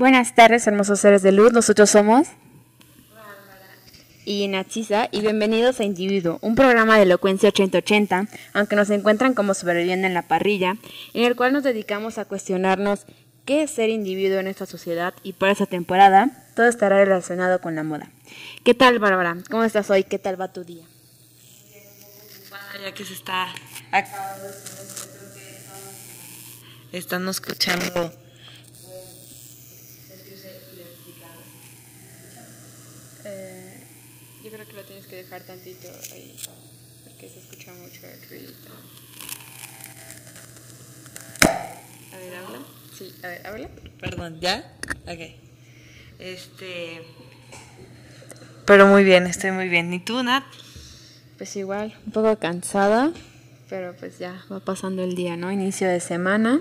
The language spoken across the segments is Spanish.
Buenas tardes, hermosos seres de luz. Nosotros somos y Natsisa y bienvenidos a Individuo, un programa de elocuencia 8080, aunque nos encuentran como sobreviviendo en la parrilla, en el cual nos dedicamos a cuestionarnos qué es ser individuo en esta sociedad y por esa temporada todo estará relacionado con la moda. ¿Qué tal, Bárbara? ¿Cómo estás hoy? ¿Qué tal va tu día? Ya que se está acabando, están escuchando Eh, yo creo que dejar tantito ahí, porque se escucha mucho el ruido. A ver, habla. Sí, a ver, habla. Perdón, ¿ya? Ok. Este. Pero muy bien, estoy muy bien. ¿Y tú, Nat? Pues igual, un poco cansada, pero pues ya va pasando el día, ¿no? Inicio de semana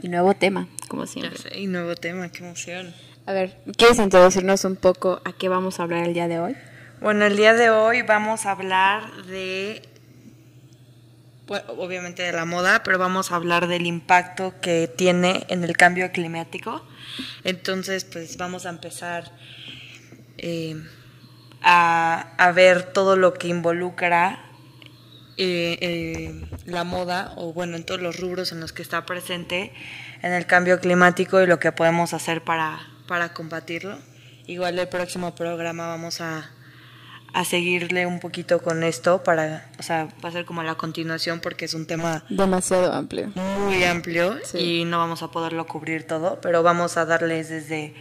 y nuevo tema, como Ya siempre. sé, y nuevo tema, qué emoción. A ver, ¿quieres introducirnos un poco a qué vamos a hablar el día de hoy? Bueno, el día de hoy vamos a hablar de. bueno, obviamente de la moda, pero vamos a hablar del impacto que tiene en el cambio climático. Entonces, pues vamos a empezar eh, a, a ver todo lo que involucra eh, eh, la moda, o bueno, en todos los rubros en los que está presente en el cambio climático y lo que podemos hacer para, para combatirlo. Igual el próximo programa vamos a, a seguirle un poquito con esto para, o sea, va a ser como la continuación porque es un tema Demasiado amplio. muy amplio Sí. y no vamos a poderlo cubrir todo, pero vamos a darles desde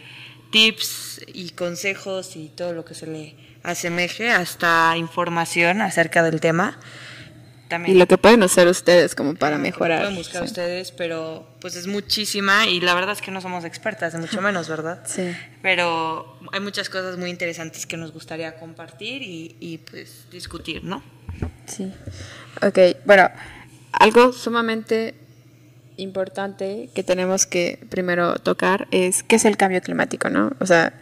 tips y consejos y todo lo que se le asemeje hasta información acerca del tema. También Y lo que pueden hacer ustedes como para lo que mejorar. Pueden buscar sí. ustedes, pero pues es muchísima y la verdad es que no somos expertas, de mucho menos, ¿verdad? Sí. Pero hay muchas cosas muy interesantes que nos gustaría compartir y, y pues discutir, ¿no? Sí. Ok, bueno, algo sumamente importante que tenemos que primero tocar es qué es el cambio climático, ¿no? O sea,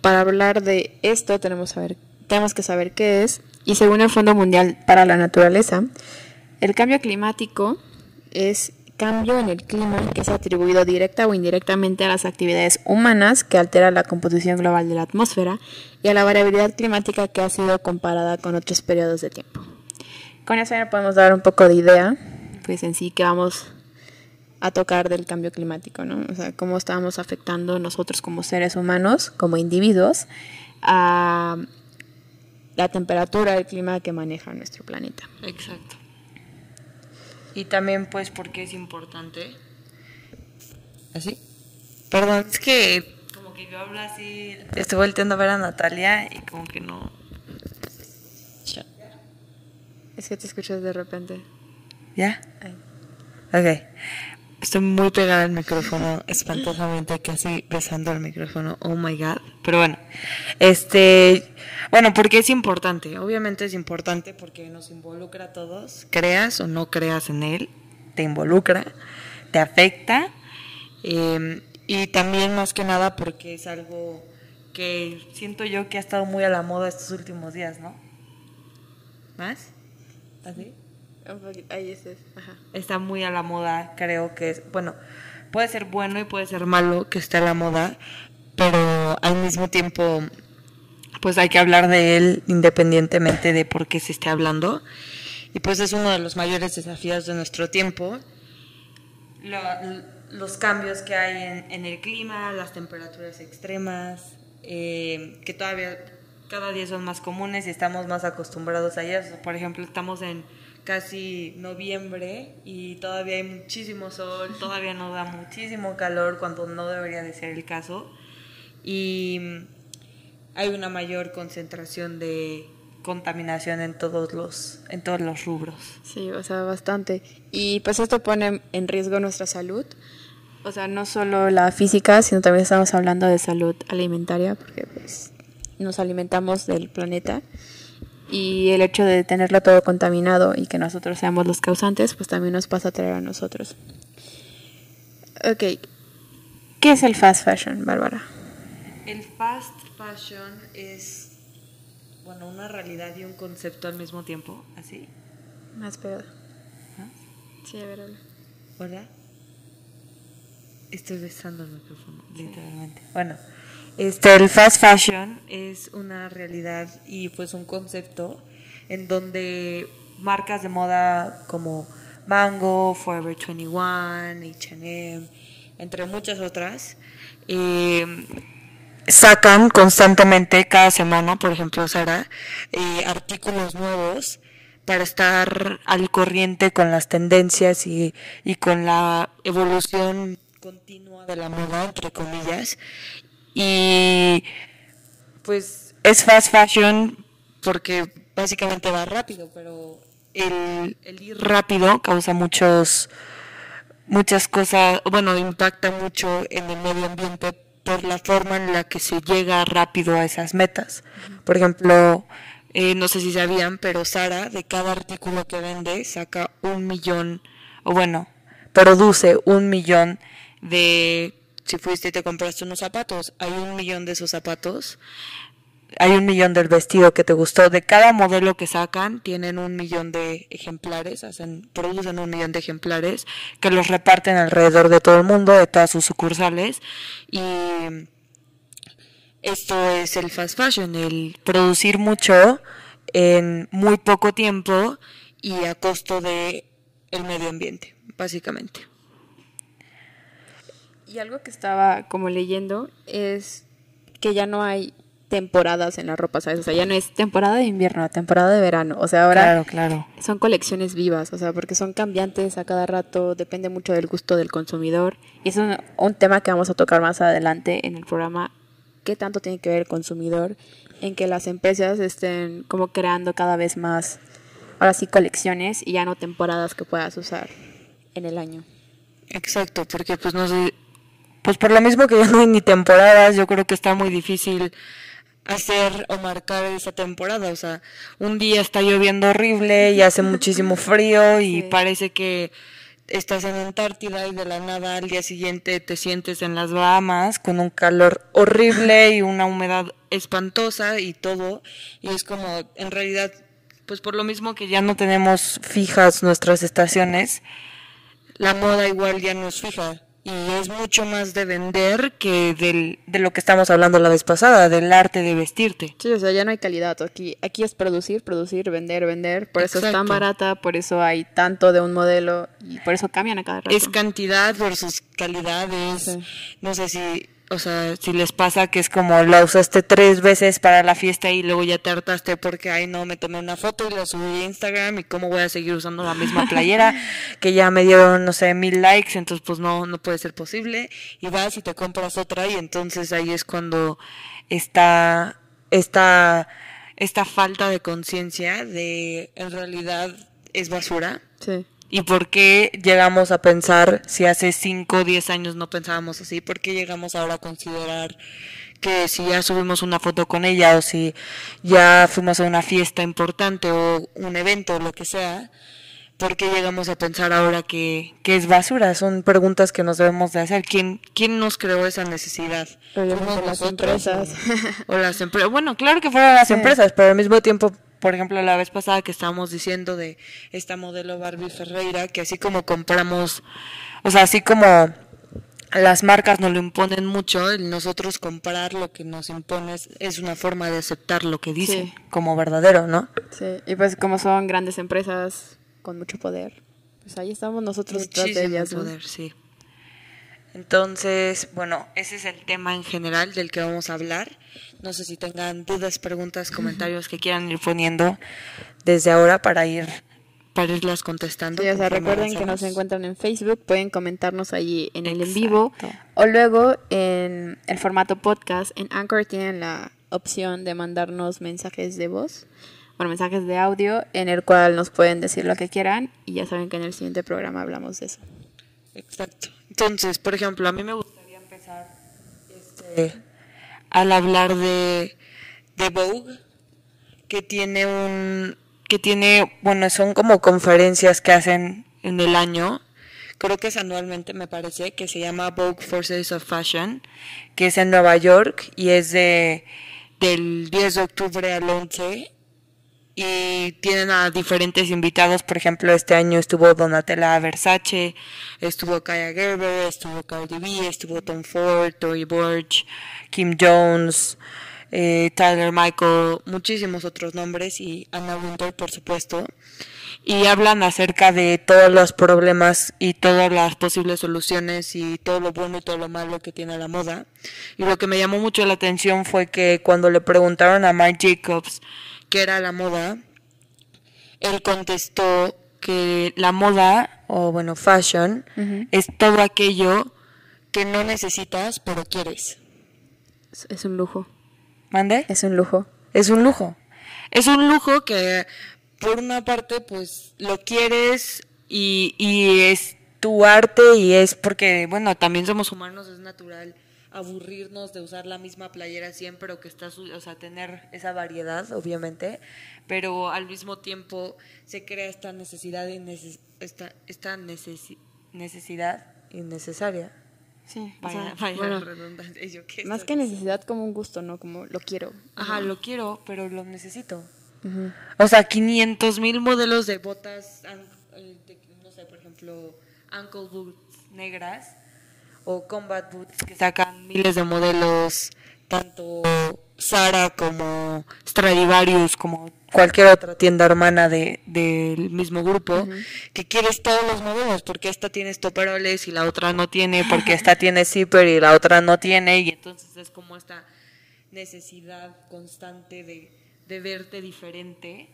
para hablar de esto tenemos, saber, tenemos que saber qué es y según el Fondo Mundial para la Naturaleza, el cambio climático es cambio en el clima que es atribuido directa o indirectamente a las actividades humanas que altera la composición global de la atmósfera y a la variabilidad climática que ha sido comparada con otros periodos de tiempo. Con eso ya podemos dar un poco de idea, pues en sí que vamos a tocar del cambio climático, ¿no? O sea, cómo estamos afectando nosotros como seres humanos, como individuos, a la temperatura, el clima que maneja nuestro planeta. Exacto. Y también pues porque es importante. ¿Así? Perdón, es que como que yo hablo así, estoy volteando a ver a Natalia y como que no... Es que te escuchas de repente. ¿Ya? Ay. Ok. Estoy muy pegada al micrófono, espantosamente, casi besando el micrófono. Oh my god. Pero bueno, este. Bueno, porque es importante. Obviamente es importante porque nos involucra a todos. Creas o no creas en él, te involucra, te afecta. eh, y también, más que nada, porque es algo que siento yo que ha estado muy a la moda estos últimos días, ¿no? ¿Más? ¿Así? Está muy a la moda, creo que es, bueno, puede ser bueno y puede ser malo que esté a la moda, pero al mismo tiempo, pues hay que hablar de él independientemente de por qué se esté hablando. Y pues es uno de los mayores desafíos de nuestro tiempo. Lo- los cambios que hay en, en el clima, las temperaturas extremas, eh, que todavía cada día son más comunes y estamos más acostumbrados a ellas. Por ejemplo, estamos en casi noviembre y todavía hay muchísimo sol, todavía nos da muchísimo calor cuando no debería de ser el caso. Y mm, hay una mayor concentración de contaminación en todos los, en todos los rubros. Sí, o sea, bastante. Y pues esto pone en riesgo nuestra salud. O sea, no solo la física, sino también estamos hablando de salud alimentaria, porque pues nos alimentamos del planeta. Y el hecho de tenerlo todo contaminado y que nosotros seamos los causantes, pues también nos pasa a traer a nosotros. Ok, ¿qué es el fast fashion, Bárbara? El fast fashion es, bueno, una realidad y un concepto al mismo tiempo, así, Más pegada. ¿no? Sí, a ver, habla. ¿Hola? Estoy besando el micrófono, literalmente. Bueno, este, el fast fashion es una realidad y pues un concepto en donde marcas de moda como Mango, Forever 21, H&M, entre muchas otras, eh, sacan constantemente cada semana, por ejemplo, Sara, eh, artículos nuevos para estar al corriente con las tendencias y, y con la evolución continua de la moda, entre comillas. Y pues es fast fashion porque básicamente va rápido, pero el, el ir rápido causa muchos muchas cosas, bueno, impacta mucho en el medio ambiente por la forma en la que se llega rápido a esas metas. Por ejemplo, eh, no sé si sabían, pero Sara de cada artículo que vende saca un millón, o bueno, produce un millón de, si fuiste y te compraste unos zapatos, hay un millón de esos zapatos hay un millón del vestido que te gustó. De cada modelo que sacan, tienen un millón de ejemplares, hacen, producen un millón de ejemplares que los reparten alrededor de todo el mundo, de todas sus sucursales. Y esto es el fast fashion, el producir mucho en muy poco tiempo y a costo de el medio ambiente, básicamente. Y algo que estaba como leyendo es que ya no hay temporadas en la ropa, ¿sabes? O sea, ya no es temporada de invierno, temporada de verano. O sea, ahora Claro, claro. son colecciones vivas, o sea, porque son cambiantes a cada rato, depende mucho del gusto del consumidor. Y es un, un tema que vamos a tocar más adelante en el programa. ¿Qué tanto tiene que ver el consumidor en que las empresas estén como creando cada vez más, ahora sí, colecciones y ya no temporadas que puedas usar en el año? Exacto, porque pues no sé, pues por lo mismo que ya no hay ni temporadas, yo creo que está muy difícil hacer o marcar esa temporada. O sea, un día está lloviendo horrible y hace muchísimo frío y Sí. parece que estás en Antártida y de la nada al día siguiente te sientes en las Bahamas con un calor horrible y una humedad espantosa y todo. Y es como, en realidad, pues por lo mismo que ya no tenemos fijas nuestras estaciones, la moda igual ya no es fija. Y es mucho más de vender que del, de lo que estamos hablando la vez pasada, del arte de vestirte. Sí, o sea, ya no hay calidad. Aquí, aquí es producir, producir, vender, vender. Por eso es tan barata, por eso hay tanto de un modelo y por eso cambian a cada rato. Es cantidad versus calidad, es, Sí. no sé si, o sea, si les pasa que es como la usaste tres veces para la fiesta y luego ya te hartaste porque, ay no, me tomé una foto y la subí a Instagram y cómo voy a seguir usando la misma playera que ya me dieron, no sé, mil likes, entonces pues no, no puede ser posible y vas y te compras otra y entonces ahí es cuando está, está, esta falta de conciencia de en realidad es basura. Sí. ¿Y por qué llegamos a pensar, si hace 5 o 10 años no pensábamos así, por qué llegamos ahora a considerar que si ya subimos una foto con ella o si ya fuimos a una fiesta importante o un evento o lo que sea, por qué llegamos a pensar ahora que, que es basura? Son preguntas que nos debemos de hacer. ¿Quién, quién nos creó esa necesidad? ¿Fuimos las empresas. O, o las empresas. Bueno, claro que fueron las empresas, pero al mismo tiempo, por ejemplo, la vez pasada que estábamos diciendo de esta modelo Barbie Ferreira, que así como compramos, o sea, así como las marcas nos lo imponen mucho, el nosotros comprar lo que nos imponen es, una forma de aceptar lo que dicen Sí. como verdadero, ¿no? Sí, y pues como son grandes empresas con mucho poder, pues ahí estamos nosotros detrás de Muchísimo ellas. ¿no? poder, sí. Entonces, bueno, ese es el tema en general del que vamos a hablar. No sé si tengan dudas, preguntas, comentarios que quieran ir poniendo desde ahora para ir para irlas contestando. Sí, o sea, recuerden que nos encuentran en Facebook, pueden comentarnos allí en el en vivo o luego en el formato podcast. En Anchor tienen la opción de mandarnos mensajes de voz, bueno, mensajes de audio en el cual nos pueden decir lo que quieran y ya saben que en el siguiente programa hablamos de eso. Exacto. Entonces, por ejemplo, a mí me gustaría empezar este, al hablar de, de Vogue, que tiene un, que tiene, bueno, son como conferencias que hacen en el año. Creo que es anualmente, me parece, que se llama Vogue Forces of Fashion, que es en Nueva York y es de del 10 de octubre al 11 y tienen a diferentes invitados. Por ejemplo, este año estuvo Donatella Versace, estuvo Kaya Gerber, estuvo Cardi B, estuvo Tom Ford, Tory Burch, Kim Jones, eh, Tyler Michael, muchísimos otros nombres y Anna Winter, por supuesto. Y hablan acerca de todos los problemas y todas las posibles soluciones y todo lo bueno y todo lo malo que tiene la moda. Y lo que me llamó mucho la atención fue que cuando le preguntaron a Mike Jacobs, que era la moda, él contestó que la moda, o bueno, fashion, es todo aquello que no necesitas, pero quieres. Es un lujo. ¿Mande? Es un lujo. Es un lujo. Es un lujo que, por una parte, pues lo quieres y, y es tu arte y es porque, bueno, también somos humanos, es natural aburrirnos de usar la misma playera siempre o que está, o sea, tener esa variedad, obviamente, pero al mismo tiempo se crea esta necesidad esta, esta necesidad innecesaria. Sí, vaya, más que necesidad como un gusto, ¿no? Como lo quiero. Ajá, lo quiero, pero lo necesito. O sea, 500 mil modelos de botas, eh, no sé, por ejemplo, ankle boots negras o combat boots que sacan miles de modelos, tanto Sara como Stradivarius, como cualquier otra tienda hermana de, del mismo grupo, que quieres todos los modelos, porque esta tiene estoperoles y la otra no tiene, porque esta tiene zipper y la otra no tiene, y entonces es como esta necesidad constante de, de verte diferente,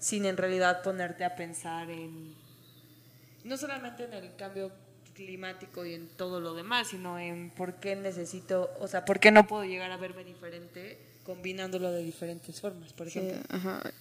sin en realidad ponerte a pensar en, no solamente en el cambio climático y en todo lo demás, sino en por qué necesito, o sea, por qué no puedo llegar a verme diferente combinándolo de diferentes formas, por ejemplo.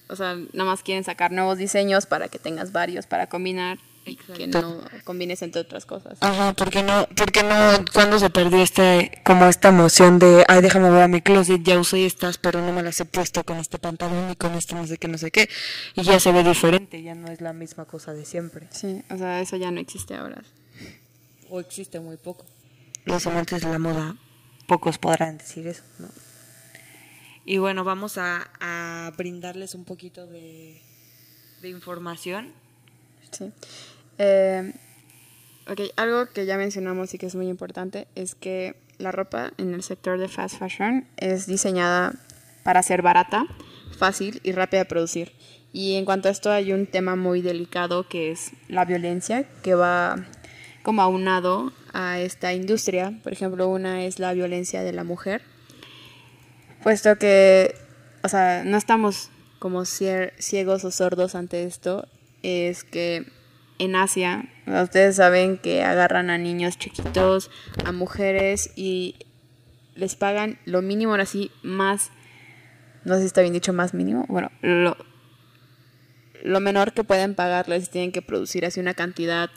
O sea, nada más quieren sacar nuevos diseños para que tengas varios para combinar y que no combines entre otras cosas. Ajá, porque no, porque no, cuando se perdió este, como esta emoción de, ay, déjame ver a mi closet, ya usé estas, pero no me las he puesto con este pantalón y con este no sé qué, no sé qué, y ya se ve diferente, ya no es la misma cosa de siempre. Sí, o sea, eso ya no existe ahora o existe muy poco. Los amantes de la moda, pocos podrán decir eso, ¿no? Y bueno, vamos a, brindarles un poquito de, información. Sí. Eh, ok, algo que ya mencionamos y que es muy importante es que la ropa en el sector de fast fashion es diseñada para ser barata, fácil y rápida de producir. Y en cuanto a esto hay un tema muy delicado que es la violencia que va como aunado a esta industria. Por ejemplo, una es la violencia de la mujer, puesto que, o sea, no estamos como ciegos o sordos ante esto, es que en Asia, ustedes saben que agarran a niños chiquitos, a mujeres y les pagan lo mínimo, ahora sí, más, no sé si está bien dicho, más mínimo, bueno, lo, lo menor que pueden pagarles tienen que producir así una cantidad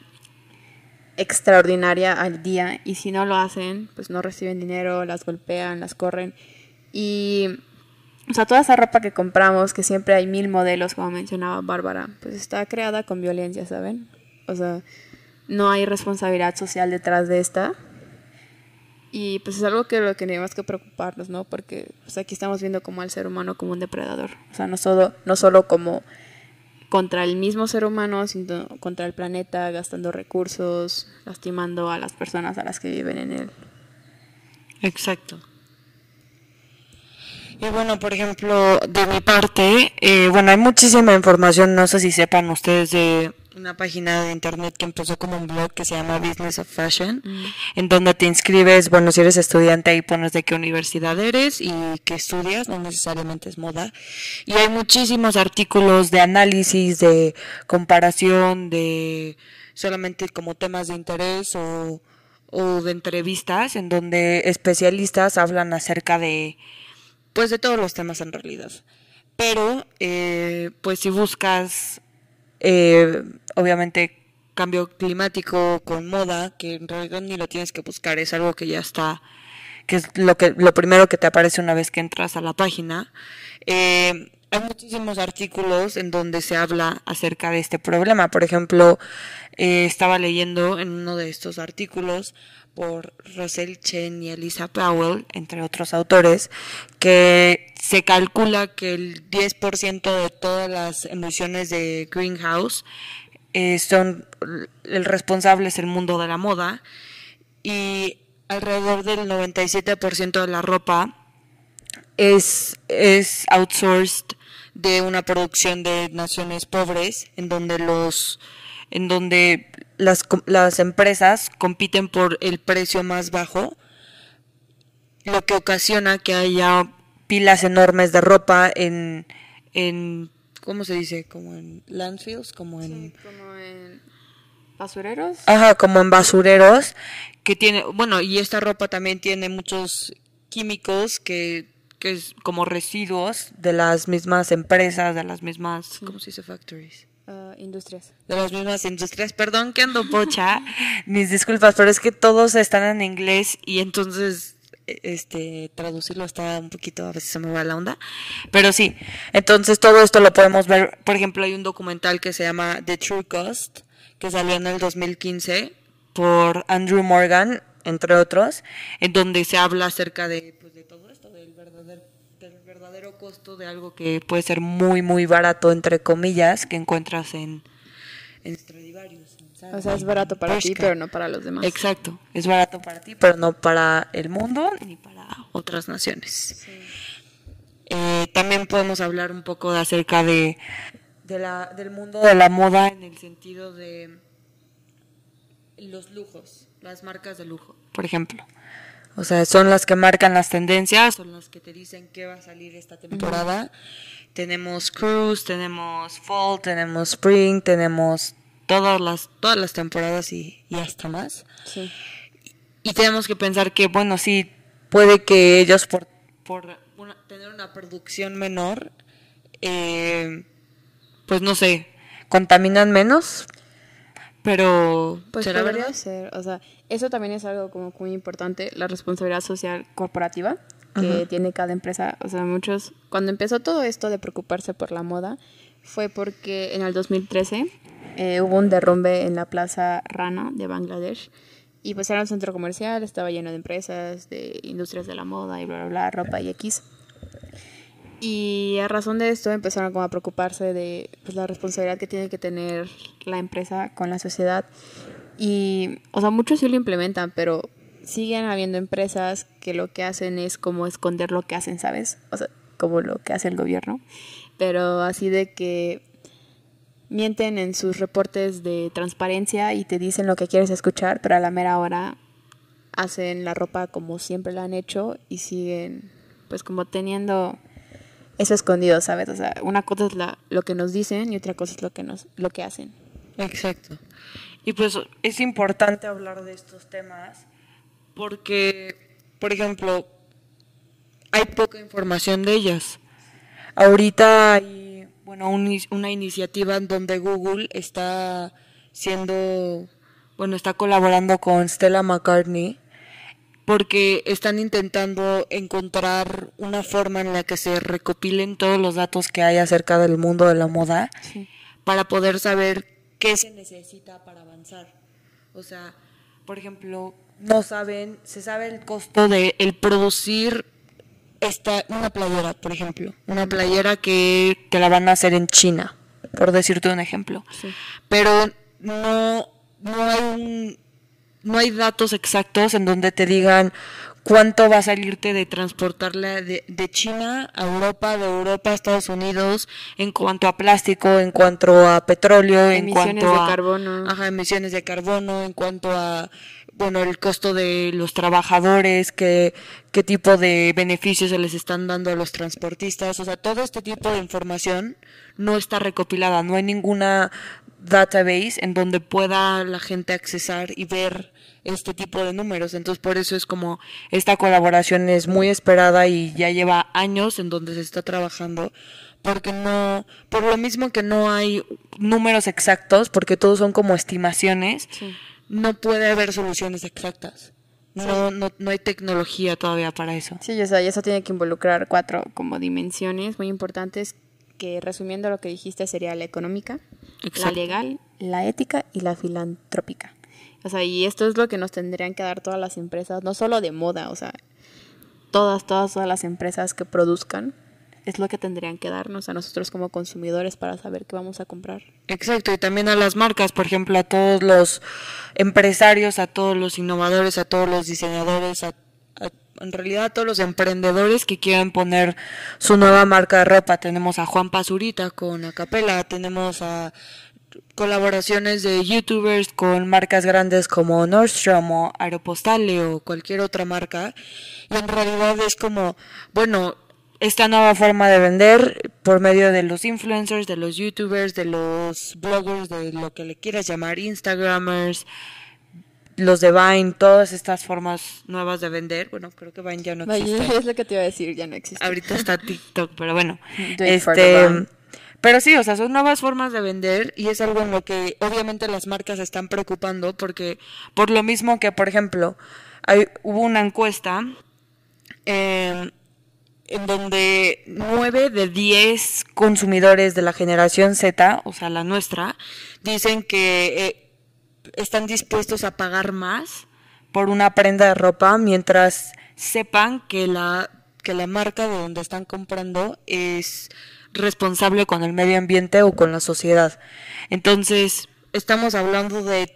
extraordinaria al día y si no lo hacen, pues no reciben dinero, las golpean, las corren y o sea, toda esa ropa que compramos, que siempre hay mil modelos, como mencionaba Bárbara, pues está creada con violencia, ¿saben? O sea, no hay responsabilidad social detrás de esta. Y pues es algo que lo que tenemos que preocuparnos, ¿no? Porque pues aquí estamos viendo como al ser humano como un depredador. O sea, no solo, no solo como contra el mismo ser humano, sino contra el planeta, gastando recursos, lastimando a las personas a las que viven en él. Exacto. Y bueno, por ejemplo, de mi parte, eh, bueno, hay muchísima información, no sé si sepan ustedes de una página de internet que empezó como un blog que se llama Business of Fashion, mm. en donde te inscribes, bueno, si eres estudiante ahí pones de qué universidad eres y qué estudias, no necesariamente es moda. Y hay muchísimos artículos de análisis, de comparación, de solamente como temas de interés o, o de entrevistas en donde especialistas hablan acerca de, pues de todos los temas en realidad. Pero, eh, pues si buscas eh, obviamente cambio climático con moda, que en realidad ni lo tienes que buscar, es algo que ya está, que es lo que lo primero que te aparece una vez que entras a la página. Eh, hay muchísimos artículos en donde se habla acerca de este problema. Por ejemplo, eh, estaba leyendo en uno de estos artículos por Rosel Chen y Elisa Powell, entre otros autores, que se calcula que el 10% de todas las emisiones de greenhouse eh, son el responsable es el mundo de la moda y alrededor del 97% de la ropa es, es outsourced de una producción de naciones pobres en donde los en donde las, las empresas compiten por el precio más bajo lo que ocasiona que haya pilas enormes de ropa en en ¿cómo se dice? como en landfills como en como en basureros ajá como en basureros que tiene bueno y esta ropa también tiene muchos químicos que que es como residuos de las mismas empresas, de las mismas, ¿cómo se dice? Factories. Uh, industrias. De las mismas industrias. Perdón que ando pocha, mis disculpas, pero es que todos están en inglés y entonces este traducirlo está un poquito a veces se me va la onda pero sí entonces todo esto lo podemos ver por ejemplo hay un documental que se llama The True Cost que salió en el 2015 por Andrew Morgan entre otros en donde se habla acerca de costo de algo que puede ser muy, muy barato, entre comillas, que encuentras en, en Stradivarius. O sea, es barato para ti, pero no para los demás. Exacto, es barato para ti, pero no para el mundo ni para otras naciones. Eh, también podemos hablar un poco de acerca de, de la, del mundo de la moda en el sentido de los lujos, las marcas de lujo, por ejemplo. O sea, son las que marcan las tendencias, son las que te dicen qué va a salir esta temporada. Tenemos cruise, tenemos fall, tenemos spring, tenemos todas las todas las temporadas y, hasta más. Sí. Y, tenemos que pensar que, bueno, sí, puede que ellos por, por tener una producción menor, eh, pues no sé, contaminan menos, pero pues debería ser, o sea, eso también es algo como muy importante, la responsabilidad social corporativa que tiene cada empresa, o sea, muchos cuando empezó todo esto de preocuparse por la moda fue porque en el 2013 eh, hubo un derrumbe en la Plaza Rana de Bangladesh y pues era un centro comercial, estaba lleno de empresas, de industrias de la moda y bla bla bla, ropa y X. Y a razón de esto empezaron como a preocuparse de pues, la responsabilidad que tiene que tener la empresa con la sociedad. Y, o sea, muchos sí lo implementan, pero siguen habiendo empresas que lo que hacen es como esconder lo que hacen, ¿sabes? O sea, como lo que hace el gobierno. Pero así de que mienten en sus reportes de transparencia y te dicen lo que quieres escuchar, pero a la mera hora hacen la ropa como siempre la han hecho y siguen pues como teniendo eso escondido, ¿sabes? O sea, una cosa es la, lo que nos dicen y otra cosa es lo que, nos, lo que hacen. Exacto. Y pues es importante hablar de estos temas porque, por ejemplo, hay poca información de ellas. Ahorita hay, bueno, una iniciativa en donde Google está siendo, bueno, está colaborando con Stella McCartney porque están intentando encontrar una forma en la que se recopilen todos los datos que hay acerca del mundo de la moda para poder saber qué se necesita para avanzar. O sea, por ejemplo, no saben, se sabe el costo de el producir esta una playera, por ejemplo, una playera que, que la van a hacer en China, por decirte un ejemplo. Pero no no hay un no hay datos exactos en donde te digan cuánto va a salirte de transportarla de, de, China a Europa, de Europa a Estados Unidos, en cuanto a plástico, en cuanto a petróleo, en cuanto a carbono. Ajá, emisiones de carbono, en cuanto a bueno, el costo de los trabajadores, qué, qué tipo de beneficios se les están dando a los transportistas, o sea, todo este tipo de información no está recopilada, no hay ninguna database en donde pueda la gente accesar y ver este tipo de números. Entonces, por eso es como esta colaboración es muy esperada y ya lleva años en donde se está trabajando, porque no, por lo mismo que no hay números exactos, porque todos son como estimaciones, no puede haber soluciones exactas. No, no, no hay tecnología todavía para eso. Sí, o sea, y eso tiene que involucrar cuatro como dimensiones muy importantes que resumiendo lo que dijiste sería la económica, la legal, la ética y la filantrópica. O sea, y esto es lo que nos tendrían que dar todas las empresas, no solo de moda, o sea, todas, todas, todas las empresas que produzcan es lo que tendrían que darnos a nosotros como consumidores para saber qué vamos a comprar. Exacto, y también a las marcas, por ejemplo, a todos los empresarios, a todos los innovadores, a todos los diseñadores, a, en realidad a todos los emprendedores que quieran poner su nueva marca de ropa. Tenemos a Juan Pazurita con Acapela, tenemos a colaboraciones de youtubers con marcas grandes como Nordstrom o Aeropostale o cualquier otra marca. Y en realidad es como, bueno, esta nueva forma de vender por medio de los influencers, de los youtubers, de los bloggers, de lo que le quieras llamar, instagramers, los de Vine, todas estas formas nuevas de vender. Bueno, creo que Vine ya no existe. Es lo que te iba a decir, ya no existe. Ahorita está TikTok, pero bueno. Este. Pero sí, o sea, son nuevas formas de vender y es algo en lo que obviamente las marcas están preocupando porque por lo mismo que, por ejemplo, hay, hubo una encuesta eh, en donde 9 de 10 consumidores de la generación Z, o sea, la nuestra, dicen que eh, están dispuestos a pagar más por una prenda de ropa mientras sepan que la, que la marca de donde están comprando es responsable con el medio ambiente o con la sociedad. Entonces, estamos hablando de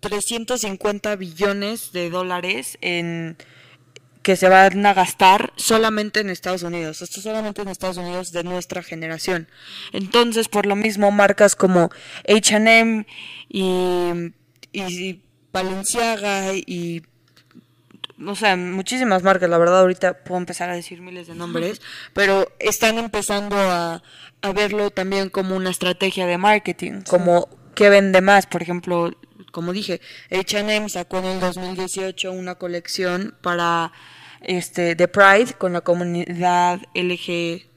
350 billones de dólares en que se van a gastar solamente en Estados Unidos. Esto solamente en Estados Unidos de nuestra generación. Entonces, por lo mismo, marcas como H&M y, y Balenciaga y o sea, muchísimas marcas, la verdad ahorita puedo empezar a decir miles de nombres, pero están empezando a, a verlo también como una estrategia de marketing, como que vende más, por ejemplo, como dije, H&M sacó en el 2018 una colección para este de Pride con la comunidad LGBTQ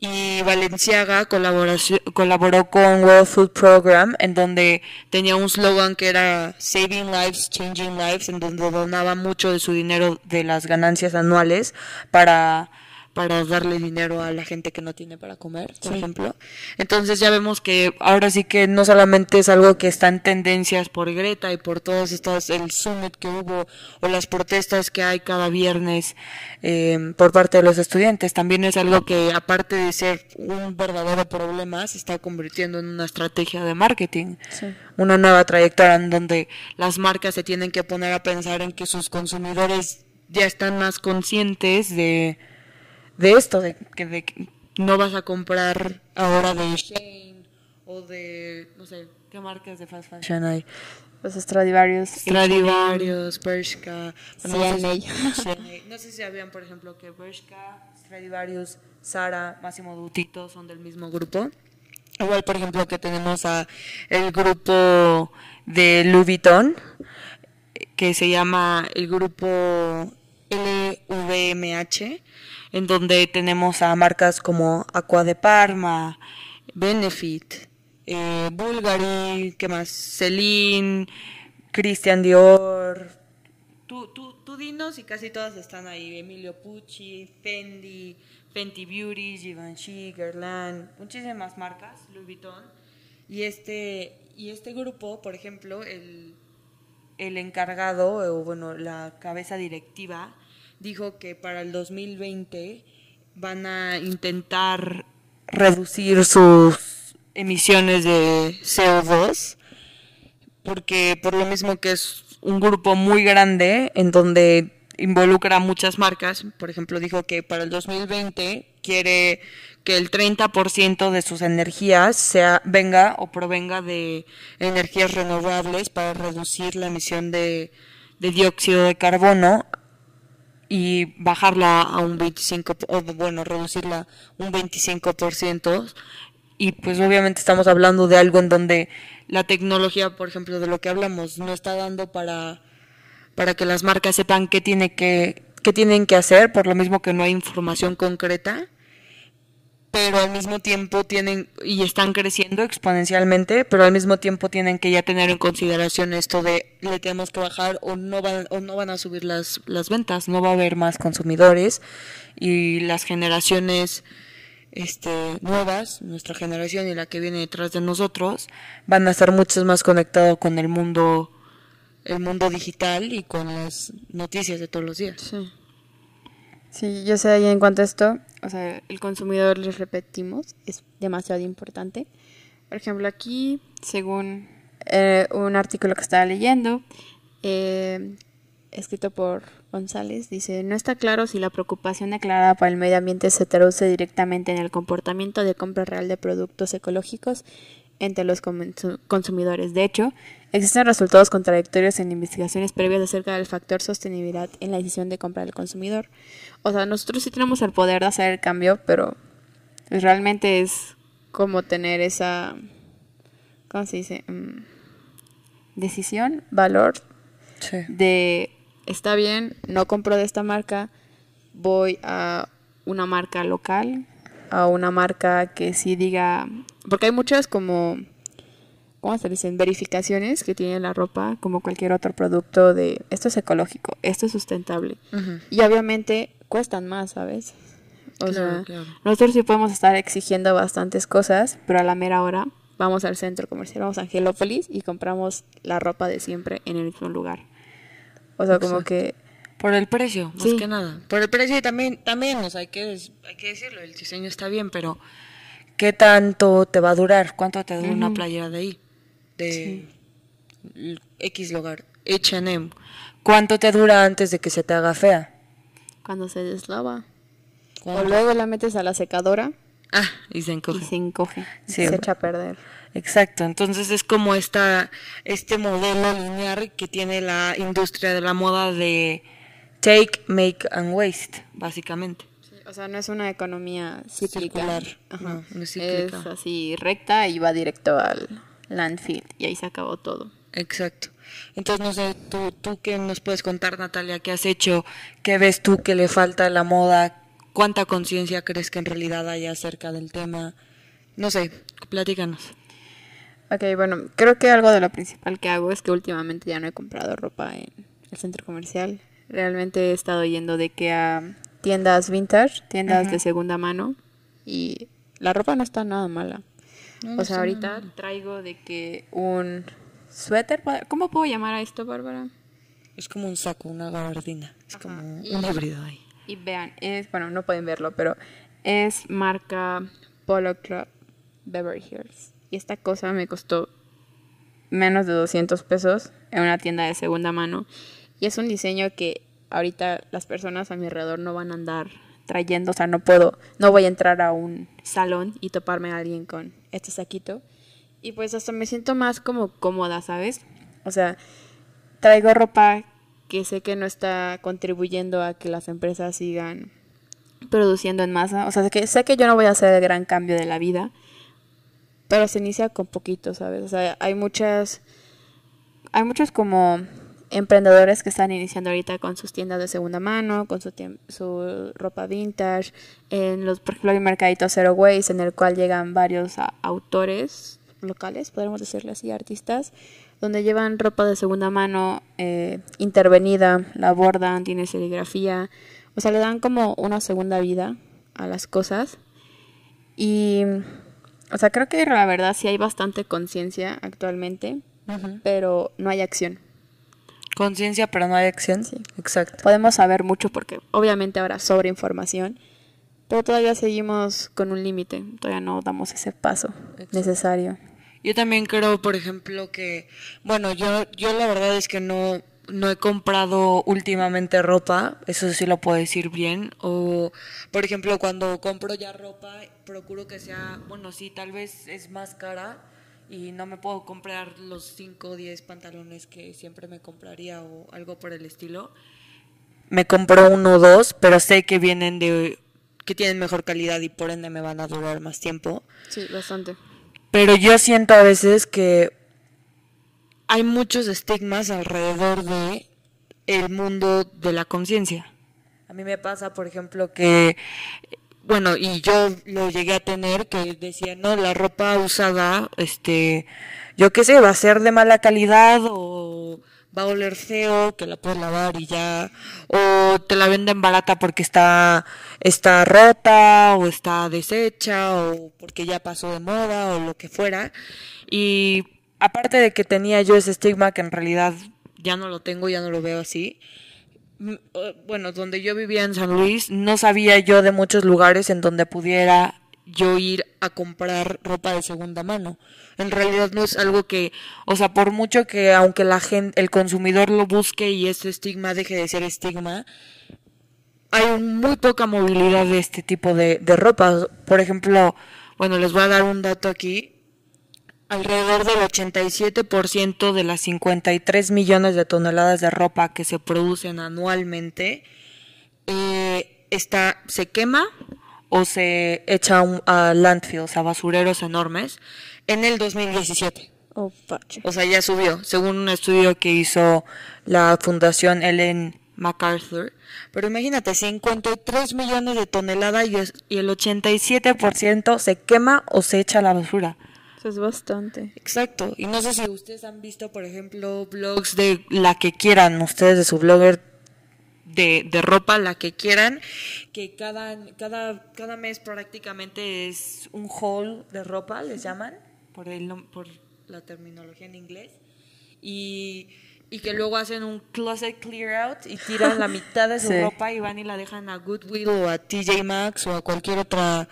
y Valenciaga colaboró con World Food Program en donde tenía un slogan que era Saving Lives, Changing Lives, en donde donaba mucho de su dinero de las ganancias anuales para para darle dinero a la gente que no tiene para comer, por ejemplo. Entonces ya vemos que ahora sí que no solamente es algo que está en tendencias por Greta y por todas estas, el summit que hubo o las protestas que hay cada viernes eh, por parte de los estudiantes, también es algo que aparte de ser un verdadero problema, se está convirtiendo en una estrategia de marketing Sí. una nueva trayectoria en donde las marcas se tienen que poner a pensar en que sus consumidores ya están más conscientes de, de esto, de que, de que no vas a comprar ahora de Shane o de, no sé, ¿qué marcas de fast fashion hay? Los Stradivarius. Stradivarius, Bershka, bueno, no, sé, si- no sé si sabían, por ejemplo, que Bershka, Stradivarius, Sara, Máximo Dutti, todos son del mismo grupo. Igual, por ejemplo, que tenemos a el grupo de Louis Vuitton, que se llama el grupo LVMH, en donde tenemos a marcas como Aqua de Parma, Benefit, eh, Bulgari, ¿qué más? Celine, Christian Dior. Tú, tú, tú dinos y casi todas están ahí. Emilio Pucci, Fendi, Fenty Beauty, Givenchy, Guerlain, muchísimas marcas, Louis Vuitton. Y este, y este grupo, por ejemplo, el, el encargado, o bueno, la cabeza directiva, dijo que para el 2020 van a intentar reducir sus emisiones de CO2 porque por lo mismo que es un grupo muy grande en donde involucra muchas marcas, por ejemplo, dijo que para el 2020 quiere que el 30% de sus energías sea venga o provenga de energías renovables para reducir la emisión de, de dióxido de carbono y bajarla a un 25, o bueno, reducirla un 25%. Y pues obviamente estamos hablando de algo en donde la tecnología, por ejemplo, de lo que hablamos, no está dando para, para que las marcas sepan qué, tiene que, qué tienen que hacer, por lo mismo que no hay información concreta pero al mismo tiempo tienen y están creciendo exponencialmente, pero al mismo tiempo tienen que ya tener en consideración esto de le tenemos que bajar o no van o no van a subir las las ventas, no va a haber más consumidores y las generaciones este nuevas, nuestra generación y la que viene detrás de nosotros van a estar mucho más conectados con el mundo el mundo digital y con las noticias de todos los días. Sí. Sí, yo sé, y en cuanto a esto, o sea, el consumidor, les repetimos, es demasiado importante. Por ejemplo, aquí, según eh, un artículo que estaba leyendo, eh, escrito por González, dice, no está claro si la preocupación declarada por el medio ambiente se traduce directamente en el comportamiento de compra real de productos ecológicos entre los consumidores. De hecho, existen resultados contradictorios en investigaciones previas acerca del factor sostenibilidad en la decisión de compra del consumidor. O sea, nosotros sí tenemos el poder de hacer el cambio, pero realmente es como tener esa, ¿cómo se dice? Mm, decisión, valor de está bien, no compro de esta marca, voy a una marca local, a una marca que sí diga, porque hay muchas como, ¿cómo se dicen? Verificaciones que tiene la ropa, como cualquier otro producto de, esto es ecológico, esto es sustentable. Y obviamente cuestan más, ¿sabes? O sea, nosotros sí podemos estar exigiendo bastantes cosas, pero a la mera hora vamos al centro comercial, vamos a Angelópolis y compramos la ropa de siempre en el mismo lugar. O sea, como que... Por el precio, más que nada. Por el precio y también, también, o sea, hay que, hay que decirlo, el diseño está bien, pero ¿qué tanto te va a durar? ¿Cuánto te dura una playera de ahí? De X lugar, H&M. ¿Cuánto te dura antes de que se te haga fea? Cuando se deslava. O luego la metes a la secadora. Ah, y se encoge. Y se encoge. se echa a perder. Exacto, entonces es como esta, este modelo lineal que tiene la industria de la moda de take, make and waste, básicamente. o sea, no es una economía cíclica. No, es, es así recta y va directo al landfill y ahí se acabó todo. Exacto. Entonces, no sé, tú, tú qué nos puedes contar, Natalia, qué has hecho, qué ves tú que le falta a la moda, cuánta conciencia crees que en realidad hay acerca del tema. No sé, platícanos. Ok, bueno, creo que algo de lo principal que hago es que últimamente ya no he comprado ropa en el centro comercial. Realmente he estado yendo de que a tiendas vintage, tiendas de segunda mano y la ropa no está nada mala. o sea, ahorita traigo de que un suéter, ¿cómo puedo llamar a esto, Bárbara? Es como un saco, una gabardina, es como un híbrido ahí. Y vean, es, bueno, no pueden verlo, pero es marca Polo Club Beverly Hills. Y esta cosa me costó menos de 200 pesos en una tienda de segunda mano. Y es un diseño que ahorita las personas a mi alrededor no van a andar trayendo. O sea, no puedo, no voy a entrar a un salón y toparme a alguien con este saquito. Y pues hasta me siento más como cómoda, ¿sabes? O sea, traigo ropa que sé que no está contribuyendo a que las empresas sigan produciendo en masa. O sea, que sé que yo no voy a hacer el gran cambio de la vida pero se inicia con poquito, ¿sabes? O sea, hay muchas, hay muchos como emprendedores que están iniciando ahorita con sus tiendas de segunda mano, con su, su ropa vintage, en los, por ejemplo, hay un mercadito Zero Waste en el cual llegan varios autores locales, podemos decirle así, artistas, donde llevan ropa de segunda mano eh, intervenida, la bordan, tiene serigrafía, o sea, le dan como una segunda vida a las cosas. Y o sea, creo que la verdad sí hay bastante conciencia actualmente, pero no hay acción. Conciencia, pero no hay acción. Sí. Exacto. Podemos saber mucho porque obviamente ahora sobre información, pero todavía seguimos con un límite, todavía no damos ese paso necesario. Yo también creo, por ejemplo, que, bueno, yo, yo la verdad es que no, no he comprado últimamente ropa, eso sí lo puedo decir bien. O, por ejemplo, cuando compro ya ropa, procuro que sea, bueno, sí, tal vez es más cara y no me puedo comprar los 5 o 10 pantalones que siempre me compraría o algo por el estilo. Me compro uno o dos, pero sé que vienen de que tienen mejor calidad y por ende me van a durar más tiempo. Sí, bastante. Pero yo siento a veces que hay muchos estigmas alrededor de el mundo de la conciencia. A mí me pasa, por ejemplo, que bueno, y yo lo llegué a tener que decía, no, la ropa usada, este, yo qué sé, va a ser de mala calidad o va a oler feo, que la puedes lavar y ya, o te la venden barata porque está, está rota o está deshecha o porque ya pasó de moda o lo que fuera. Y aparte de que tenía yo ese estigma que en realidad ya no lo tengo, ya no lo veo así, bueno, donde yo vivía en San Luis, no sabía yo de muchos lugares en donde pudiera yo ir a comprar ropa de segunda mano. En realidad no es algo que, o sea, por mucho que aunque la gente, el consumidor lo busque y este estigma deje de ser estigma, hay muy poca movilidad de este tipo de, de ropa. Por ejemplo, bueno, les voy a dar un dato aquí. Alrededor del 87% de las 53 millones de toneladas de ropa que se producen anualmente eh, está, se quema o se echa a landfills, a basureros enormes, en el 2017. Oh, o sea, ya subió, según un estudio que hizo la Fundación Ellen MacArthur. Pero imagínate, 53 millones de toneladas y el 87% se quema o se echa a la basura. Es bastante. Exacto. Y no sé si ustedes han visto, por ejemplo, blogs de la que quieran, ustedes de su blogger de, de ropa, la que quieran, que cada, cada, cada mes prácticamente es un haul de ropa, les llaman, por, el, por la terminología en inglés. Y y que luego hacen un closet clear out y tiran la mitad de su ropa y van y la dejan a Goodwill o a TJ Maxx o a cualquier otra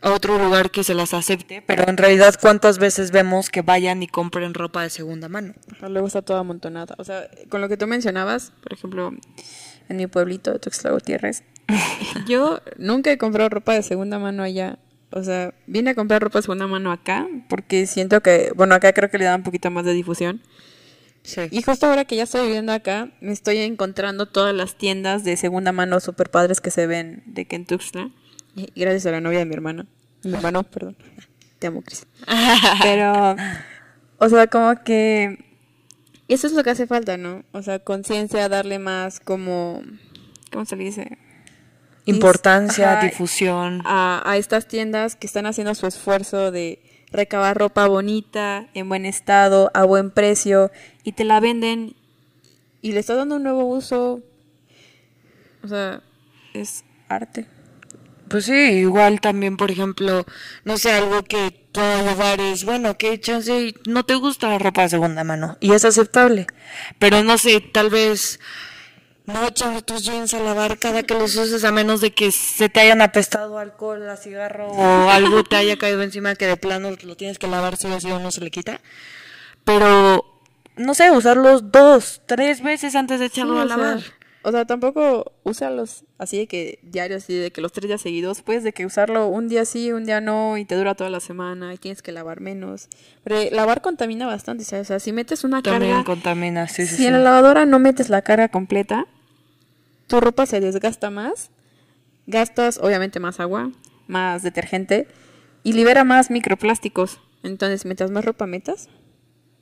a otro lugar que se las acepte, pero en realidad cuántas veces vemos que vayan y compren ropa de segunda mano. Luego está toda amontonada. O sea, con lo que tú mencionabas, por ejemplo, en mi pueblito de Tuxtla Gutiérrez. Yo nunca he comprado ropa de segunda mano allá. O sea, vine a comprar ropa de segunda mano acá porque siento que, bueno, acá creo que le da un poquito más de difusión. Sí. Y justo ahora que ya estoy viviendo acá, me estoy encontrando todas las tiendas de segunda mano super padres que se ven de Kentucky. Y gracias a la novia de mi hermano. Mi hermano, perdón. Te amo, Cris. Pero, o sea, como que eso es lo que hace falta, ¿no? O sea, conciencia, darle más como, ¿cómo se le dice? Importancia, difusión. A, a estas tiendas que están haciendo su esfuerzo de recabar ropa bonita, en buen estado, a buen precio, y te la venden y le estás dando un nuevo uso. O sea, es arte. Pues sí, igual también, por ejemplo, no sé, algo que puedo llevar es, bueno, que chance no te gusta la ropa de segunda mano y es aceptable, pero no sé, tal vez no echar tus jeans a lavar cada que los uses a menos de que se te hayan apestado alcohol, a cigarro o algo te haya caído encima que de plano lo tienes que lavar si así o no se le quita. Pero, no sé, usarlos dos, tres veces antes de echarlo a lavar. O sea, tampoco úsalos así de que diarios, así de que los tres días seguidos, pues de que usarlo un día sí, un día no, y te dura toda la semana, y tienes que lavar menos. Pero lavar contamina bastante, O sea, si metes una También contamina, sí, sí. Si en la lavadora no metes la carga completa, tu ropa se desgasta más, gastas obviamente más agua, más detergente, y libera más microplásticos. Entonces, mientras más ropa metas,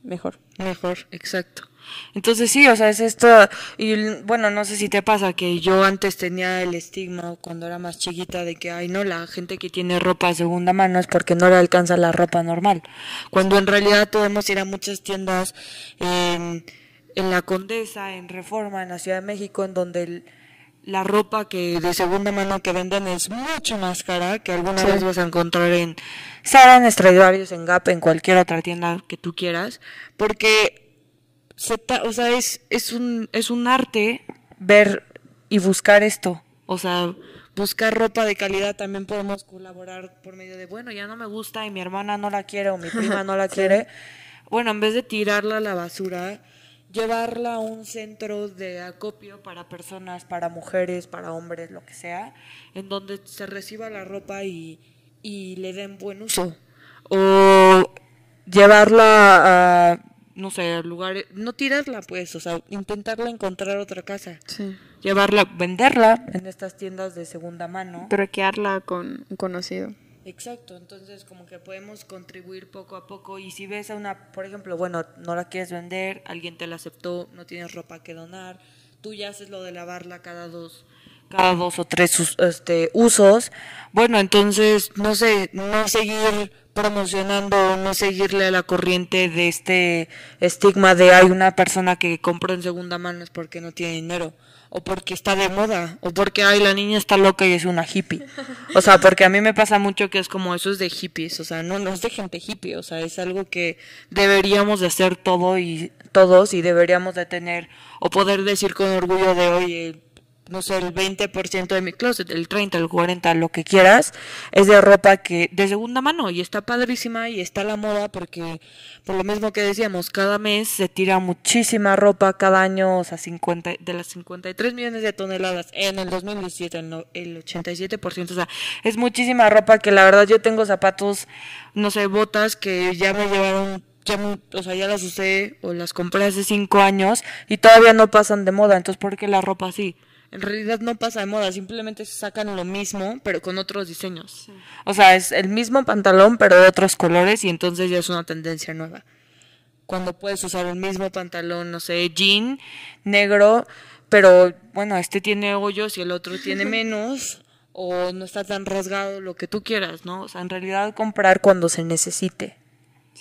mejor. Mejor, exacto. Entonces sí, o sea, es esto, y bueno, no sé si te pasa que yo antes tenía el estigma cuando era más chiquita de que, ay no, la gente que tiene ropa segunda mano es porque no le alcanza la ropa normal, cuando en realidad podemos ir a muchas tiendas en, en la Condesa, en Reforma, en la Ciudad de México, en donde la ropa que de segunda mano que venden es mucho más cara que alguna vez vas a encontrar en Sara, en Stradivarius, en Gap, en cualquier otra tienda que tú quieras, porque o sea, es, es, un, es un arte ver y buscar esto. O sea, buscar ropa de calidad también podemos colaborar por medio de, bueno, ya no me gusta y mi hermana no la quiere o mi prima no la quiere. Bueno, en vez de tirarla a la basura, llevarla a un centro de acopio para personas, para mujeres, para hombres, lo que sea, en donde se reciba la ropa y, y le den buen uso. O llevarla a no sé, lugares, no tirarla pues, o sea, intentarla encontrar otra casa. Sí. Llevarla, venderla en estas tiendas de segunda mano. Troquearla con un conocido. Exacto, entonces como que podemos contribuir poco a poco y si ves a una, por ejemplo, bueno, no la quieres vender, alguien te la aceptó, no tienes ropa que donar, tú ya haces lo de lavarla cada dos cada dos o tres este, usos, bueno, entonces, no sé, no seguir promocionando, no seguirle a la corriente de este estigma de hay una persona que compra en segunda mano es porque no tiene dinero, o porque está de moda, o porque ay la niña está loca y es una hippie. O sea, porque a mí me pasa mucho que es como eso es de hippies, o sea, no, no es de gente hippie, o sea, es algo que deberíamos de hacer todo y todos y deberíamos de tener o poder decir con orgullo de oye no sé, el 20% de mi closet, el 30, el 40, lo que quieras, es de ropa que de segunda mano y está padrísima y está la moda porque por lo mismo que decíamos, cada mes se tira muchísima ropa cada año, o sea, 50 de las 53 millones de toneladas en el 2017 el, el 87%, o sea, es muchísima ropa que la verdad yo tengo zapatos, no sé, botas que ya me llevaron ya, o sea, ya las usé o las compré hace cinco años y todavía no pasan de moda. Entonces, ¿por qué la ropa así? En realidad no pasa de moda, simplemente se sacan lo mismo, pero con otros diseños. O sea, es el mismo pantalón, pero de otros colores y entonces ya es una tendencia nueva. Cuando puedes usar el mismo pantalón, no sé, jean, negro, pero bueno, este tiene hoyos y el otro tiene menos, o no está tan rasgado, lo que tú quieras, ¿no? O sea, en realidad comprar cuando se necesite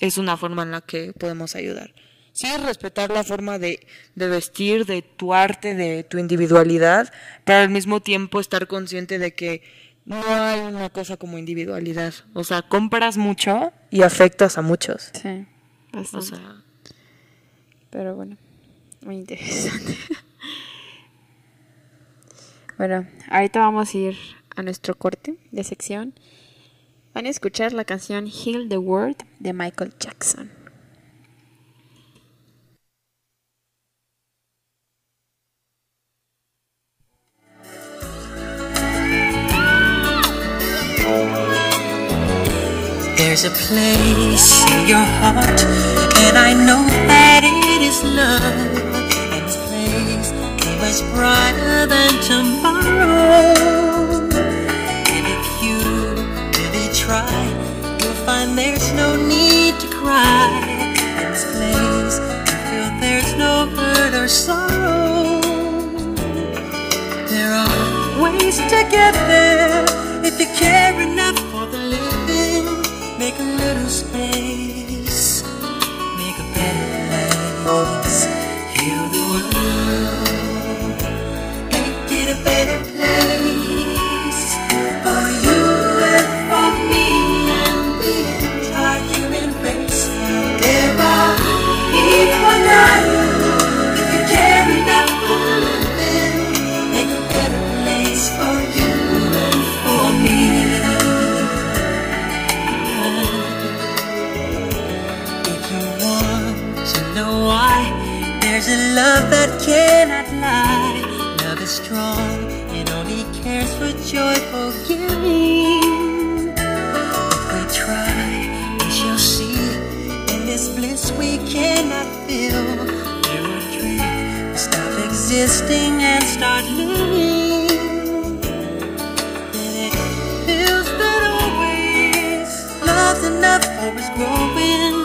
es una forma en la que podemos ayudar. Sí, respetar la forma de, de, vestir, de tu arte, de tu individualidad, pero al mismo tiempo estar consciente de que no hay una cosa como individualidad. O sea, compras mucho y afectas a muchos. Sí, bastante. O sea, pero bueno, muy interesante. bueno, ahorita vamos a ir a nuestro corte de sección. Van a escuchar la canción Heal the World de Michael Jackson. There's a place in your heart, and I know that it is love. And this place is much brighter than tomorrow. And if you really try, you'll find there's no need to cry. In this place, you feel there's no hurt or sorrow. There are ways to get there if you care enough. Make a little space, make a better place. Love that cannot lie. Love is strong and only cares for joyful giving. If we try, we shall see. In this bliss we cannot feel. There are dreams. We stop existing and start living. It enough, always growing.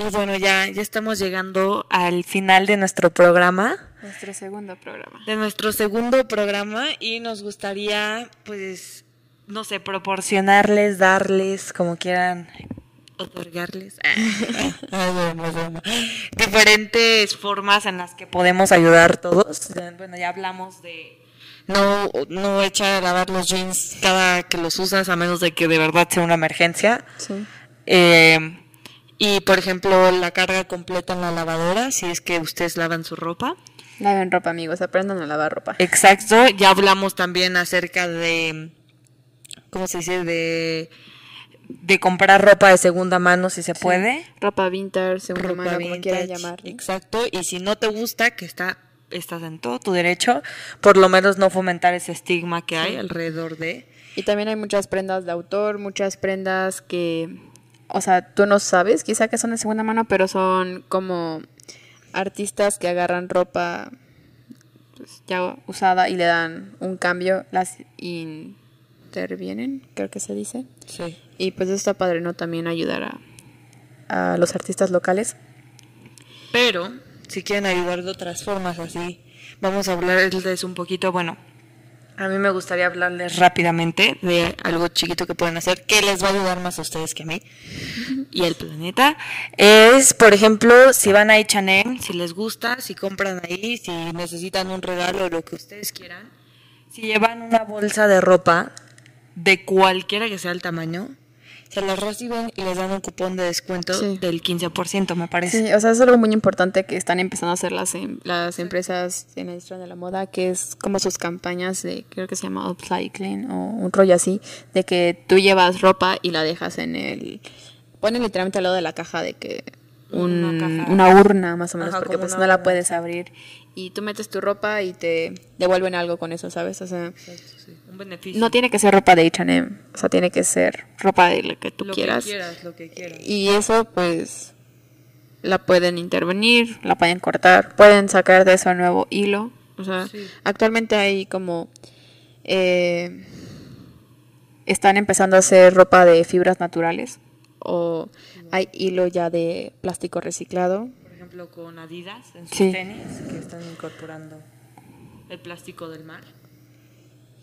Y bueno, ya, ya estamos llegando al final de nuestro programa, Nuestro segundo programa. de nuestro segundo programa y nos gustaría, pues, no sé, proporcionarles, darles, como quieran, otorgarles, broma. diferentes formas en las que podemos ayudar todos. Bueno, ya hablamos de no, no echar a lavar los jeans cada que los usas a menos de que de verdad sea una emergencia. Sí. Eh, y por ejemplo, la carga completa en la lavadora, si es que ustedes lavan su ropa. Laven ropa, amigos. Aprendan a lavar ropa. Exacto, ya hablamos también acerca de, ¿cómo se dice? De, de comprar ropa de segunda mano si se puede. Ropa vintage, segunda Ropa mano, como quieran vintage, llamar. Exacto, y si no te gusta, que está, estás en todo tu derecho, por lo menos no fomentar ese estigma que hay alrededor de... Y también hay muchas prendas de autor, muchas prendas que, o sea, tú no sabes quizá que son de segunda mano, pero son como artistas que agarran ropa pues, ya usada y le dan un cambio, las intervienen, creo que se dice. Sí. Y pues está padre, ¿no? También ayudar a, a los artistas locales. Pero, si quieren ayudar de otras formas así, vamos a hablarles un poquito, bueno, a mí me gustaría hablarles rápidamente de algo chiquito que pueden hacer que les va a ayudar más a ustedes que a mí y al planeta. Es, por ejemplo, si van a H&M, si les gusta, si compran ahí, si necesitan un regalo, lo que ustedes quieran, si llevan una bolsa de ropa de cualquiera que sea el tamaño, se las reciben y les dan un cupón de descuento Sí. del 15%, me parece. Sí, o sea, es algo muy importante que están empezando a hacer las, em- las empresas en la industria de la moda, que es como sus campañas de, creo que se llama upcycling o un rollo así, de que tú llevas ropa y la dejas en el... Ponen literalmente al lado de la caja de que... un- Una caja. una urna más o menos, Ajá, porque pues no la puedes abrir. Y tú metes tu ropa y te devuelven algo con eso, ¿sabes? O sea, Un beneficio. no tiene que ser ropa de H&M, o sea, tiene que ser ropa de lo que tú lo quieras. que quieras, lo que quieras. Y eso, pues, la pueden intervenir, la pueden cortar, pueden sacar de eso nuevo hilo. O sea, Sí. actualmente hay como... eh, están empezando a hacer ropa de fibras naturales o hay hilo ya de plástico reciclado. Ejemplo, con Adidas en sus Sí. tenis que están incorporando el plástico del mar.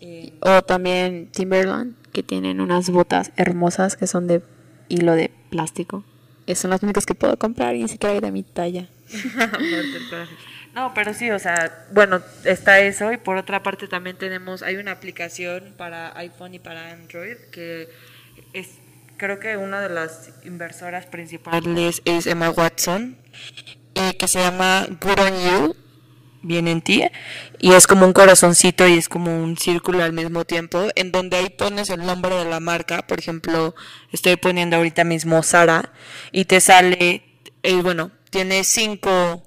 Eh, O también Timberland, que tienen unas botas hermosas que son de hilo de plástico. Son las únicas que puedo comprar y ni siquiera hay de mi talla. No, pero sí, o sea, bueno, está eso y por otra parte también tenemos, hay una aplicación para iPhone y para Android que es, creo que una de las inversoras principales es Emma Watson, eh, que se llama Good on You, bien en ti, y es como un corazoncito y es como un círculo al mismo tiempo, en donde ahí pones el nombre de la marca, por ejemplo, estoy poniendo ahorita mismo Sara, y te sale, eh, bueno, tiene cinco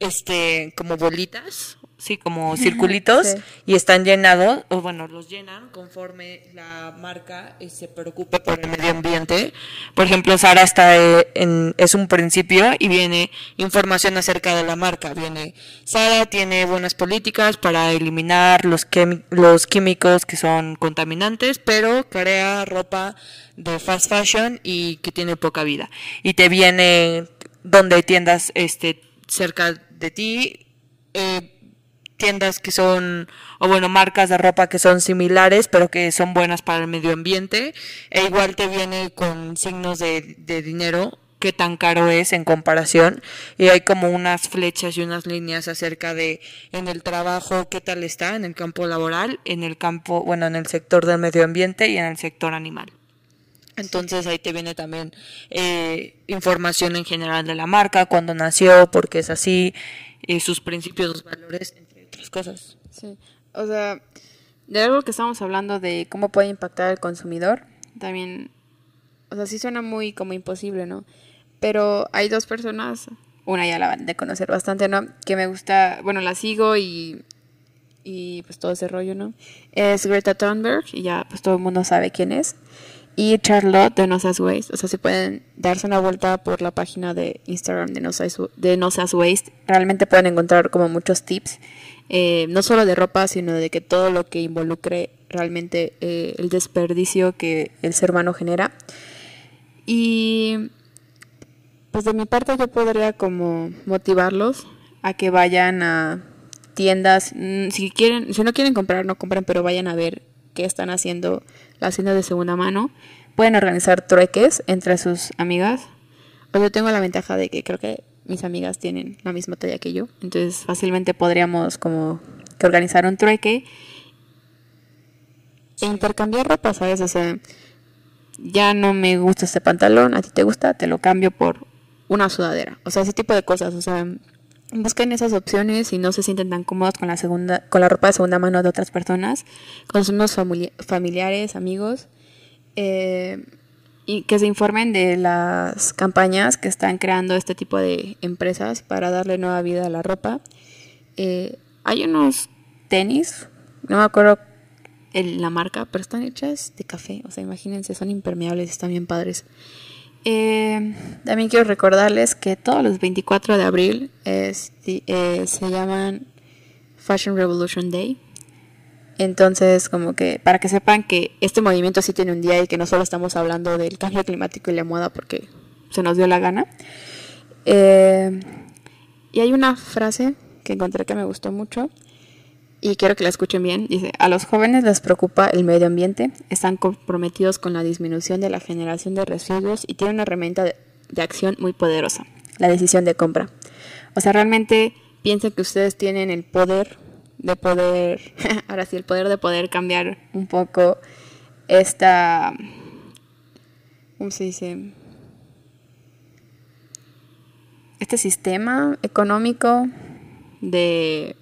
este como bolitas, sí, como circulitos Sí. y están llenados, o bueno, los llenan conforme la marca eh, se preocupe por el medio ambiente. Por ejemplo, Sara está eh, en es un principio y viene información acerca de la marca, viene Sara tiene buenas políticas para eliminar los los químicos que son contaminantes, pero crea ropa de fast fashion y que tiene poca vida. Y te viene donde hay tiendas este cerca de ti eh, tiendas que son, o bueno, marcas de ropa que son similares, pero que son buenas para el medio ambiente. E igual te viene con signos de, de dinero, qué tan caro es en comparación. Y hay como unas flechas y unas líneas acerca de en el trabajo, qué tal está, en el campo laboral, en el campo, bueno, en el sector del medio ambiente y en el sector animal. Entonces ahí te viene también eh, información en general de la marca, cuándo nació, por qué es así, eh, sus principios, sus valores, otras cosas. Sí, o sea, de algo que estamos hablando de cómo puede impactar al consumidor, también, o sea, sí suena muy como imposible, ¿no? Pero hay dos personas, una ya la van de conocer bastante, ¿no? Que me gusta, bueno, la sigo y, y pues todo ese rollo, ¿no? Es Greta Thunberg y ya pues todo el mundo sabe quién es. Y Charlotte de No Seas Waste, o sea, si pueden darse una vuelta por la página de Instagram de No Seas, de no Seas Waste, realmente pueden encontrar como muchos tips, eh, no solo de ropa, sino de que todo lo que involucre realmente eh, el desperdicio que el ser humano genera. Y pues de mi parte yo podría como motivarlos a que vayan a tiendas, mm, si quieren, si no quieren comprar, no compren, pero vayan a ver qué están haciendo las tiendas de segunda mano. Pueden organizar trueques entre sus amigas. Pues yo tengo la ventaja de que creo que mis amigas tienen la misma talla que yo, entonces fácilmente podríamos como que organizar un trueque e intercambiar ropa, ¿sabes? O sea, ya no me gusta este pantalón, a ti te gusta, te lo cambio por una sudadera. O sea, ese tipo de cosas, o sea, busquen esas opciones y no se sienten tan cómodos con la segunda con la ropa de segunda mano de otras personas, con sus famili- familiares, amigos, eh, y que se informen de las campañas que están creando este tipo de empresas para darle nueva vida a la ropa. Eh, hay unos tenis, no me acuerdo el- la marca, pero están hechas de café, o sea, imagínense, son impermeables, están bien padres. Eh, también quiero recordarles que todos los 24 de abril es di- eh, se llaman Fashion Revolution Day. Entonces, como que para que sepan que este movimiento sí tiene un día y que no solo estamos hablando del cambio climático y la moda porque se nos dio la gana. Eh, y hay una frase que encontré que me gustó mucho y quiero que la escuchen bien. Dice, a los jóvenes les preocupa el medio ambiente, están comprometidos con la disminución de la generación de residuos y tienen una herramienta de, de acción muy poderosa, la decisión de compra. O sea, realmente piensen que ustedes tienen el poder de poder, ahora sí, el poder de poder cambiar un poco esta, ¿cómo se dice? Este sistema económico de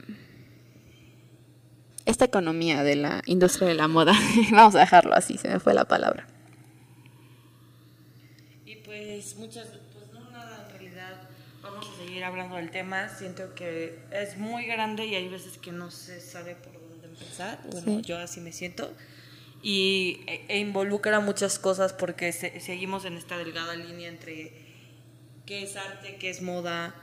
esta economía de la industria de la moda. Vamos a dejarlo así, se me fue la palabra. Y pues muchas, pues no nada, en realidad vamos a seguir hablando del tema. Siento que es muy grande y hay veces que no se sabe por dónde empezar. Bueno, Sí. yo así me siento. Y e, e involucra muchas cosas porque se- seguimos en esta delgada línea entre qué es arte, qué es moda,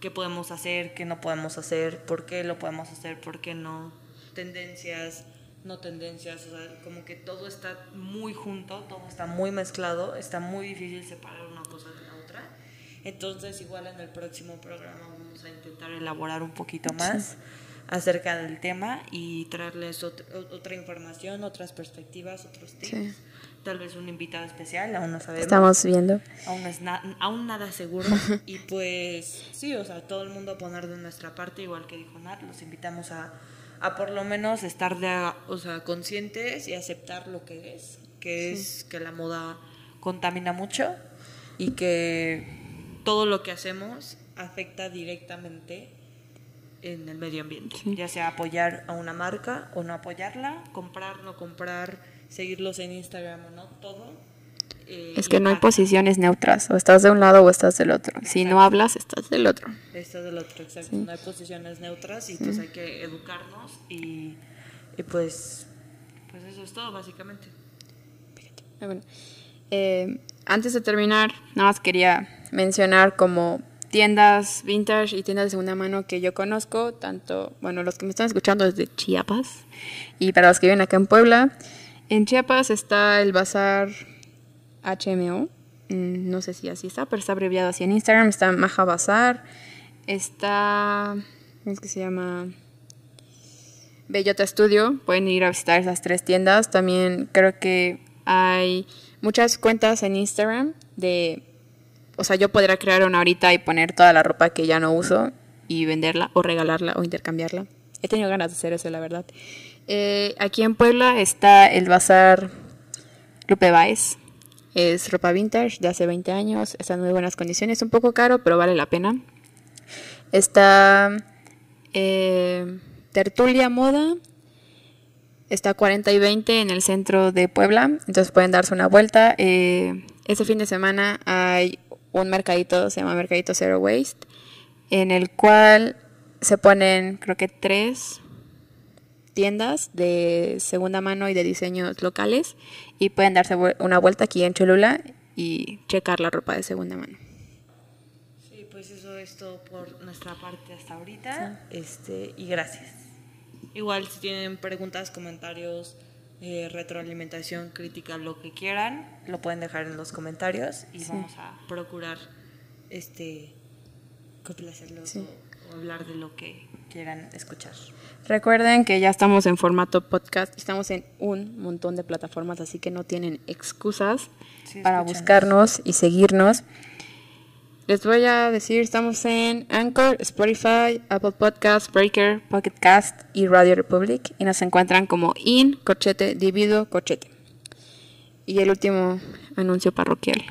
qué podemos hacer, qué no podemos hacer, por qué lo podemos hacer, por qué no, tendencias, no tendencias, o sea, como que todo está muy junto, todo está muy mezclado, está muy difícil separar una cosa de. Entonces, igual en el próximo programa vamos a intentar elaborar un poquito más acerca del tema y traerles ot- otra información, otras perspectivas, otros tips. Sí. Tal vez un invitado especial, aún no sabemos Estamos viendo. aún, es na- aún nada seguro. y pues sí, o sea, todo el mundo a poner de nuestra parte, igual que dijo Nat, los invitamos a, a por lo menos estar de, o sea, conscientes y aceptar lo que es, que es que la moda contamina mucho y que todo lo que hacemos afecta directamente en el medio ambiente, ya sea apoyar a una marca o no apoyarla, comprar, no comprar, seguirlos en Instagram o no, todo. eh, Es que no hay posiciones neutras, o estás de un lado o estás del otro. Si no hablas, estás del otro. Esto del otro, exacto. No hay posiciones neutras y pues hay que educarnos y, y pues, pues eso es todo básicamente. Ah, bueno. Eh, antes de terminar, nada más quería mencionar como tiendas vintage y tiendas de segunda mano que yo conozco, tanto, bueno, los que me están escuchando desde Chiapas y para los que viven acá en Puebla. En Chiapas está el bazar HMO, mm, no sé si así está, pero está abreviado así en Instagram, está Maja Bazar, está, ¿cómo es que se llama? Bellota Studio, pueden ir a visitar esas tres tiendas. También creo que hay muchas cuentas en Instagram de, o sea, yo podría crear una ahorita y poner toda la ropa que ya no uso y venderla o regalarla o intercambiarla. He tenido ganas de hacer eso, la verdad. Eh, aquí en Puebla está el bazar Lupe Baez. Es ropa vintage de hace 20 años, está en muy buenas condiciones, un poco caro, pero vale la pena. Está eh, Tertulia Moda. Está 40 y 20 en el centro de Puebla. Entonces pueden darse una vuelta. Eh, este fin de semana hay un mercadito, se llama Mercadito Zero Waste, en el cual se ponen, creo que tres tiendas de segunda mano y de diseños locales y pueden darse una vuelta aquí en Cholula y checar la ropa de segunda mano. Sí, pues eso es todo por nuestra parte hasta ahorita. Este, y gracias. Igual si tienen preguntas, comentarios, eh, retroalimentación, crítica, lo que quieran, lo pueden dejar en los comentarios y vamos a procurar este complacerlos Sí. o, o hablar de lo que quieran escuchar. Recuerden que ya estamos en formato podcast, estamos en un montón de plataformas, así que no tienen excusas Sí, para buscarnos y seguirnos. Les voy a decir, estamos en Anchor, Spotify, Apple Podcasts, Breaker, Pocket Cast y Radio Republic y nos encuentran como in, corchete, divido, corchete. Y el último anuncio parroquial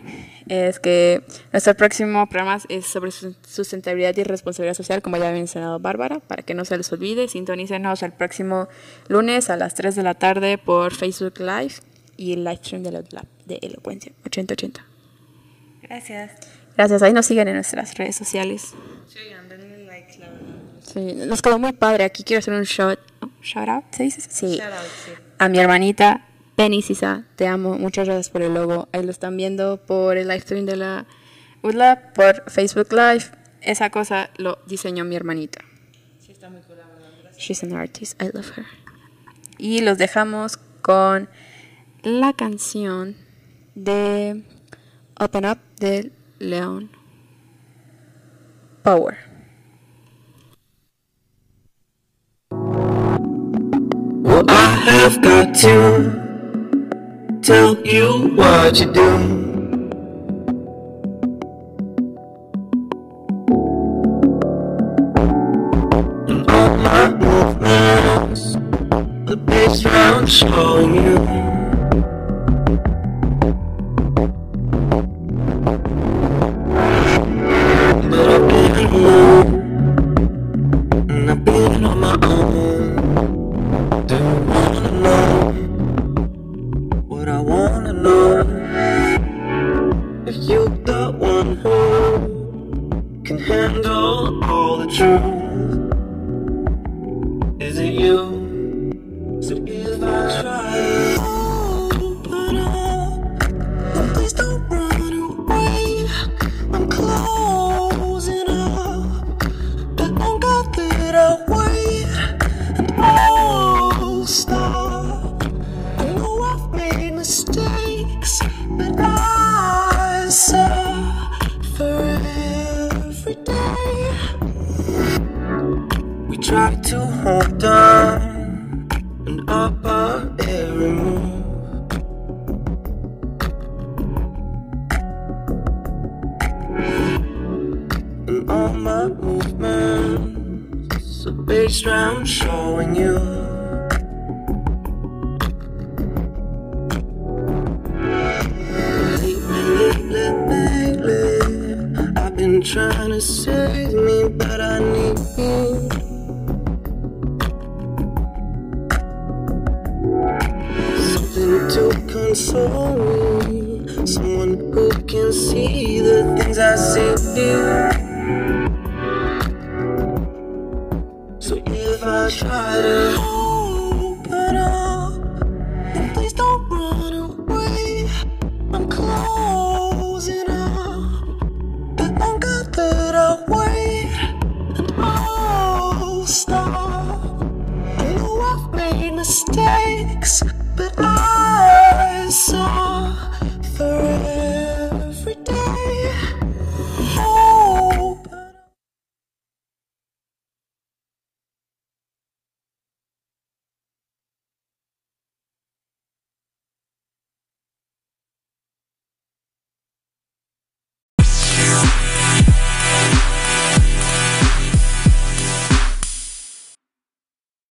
es que nuestro próximo programa es sobre sus- sustentabilidad y responsabilidad social, como ya había mencionado Bárbara, para que no se les olvide. Sintonícenos el próximo lunes a las 3 de la tarde por Facebook Live y el live stream de, la, de Elocuencia 8080. Gracias. Gracias, ahí nos siguen en nuestras redes sociales. Sí, denle likes, la verdad. Sí, nos quedó muy padre. Aquí quiero hacer un shout, shout out, ¿se dice? Sí. Shout out, sí. A mi hermanita Penny Sisa, te amo. Muchas gracias por el logo. Ahí lo están viendo por el live stream de la UDLA, por Facebook Live. Esa cosa lo diseñó mi hermanita. Sí, está muy cool, la verdad. Gracias. She's an artist. I love her. Y los dejamos con la canción de Open Up de León Power. Well, I have got to tell you what you do. And all my movements, the bass round showing you.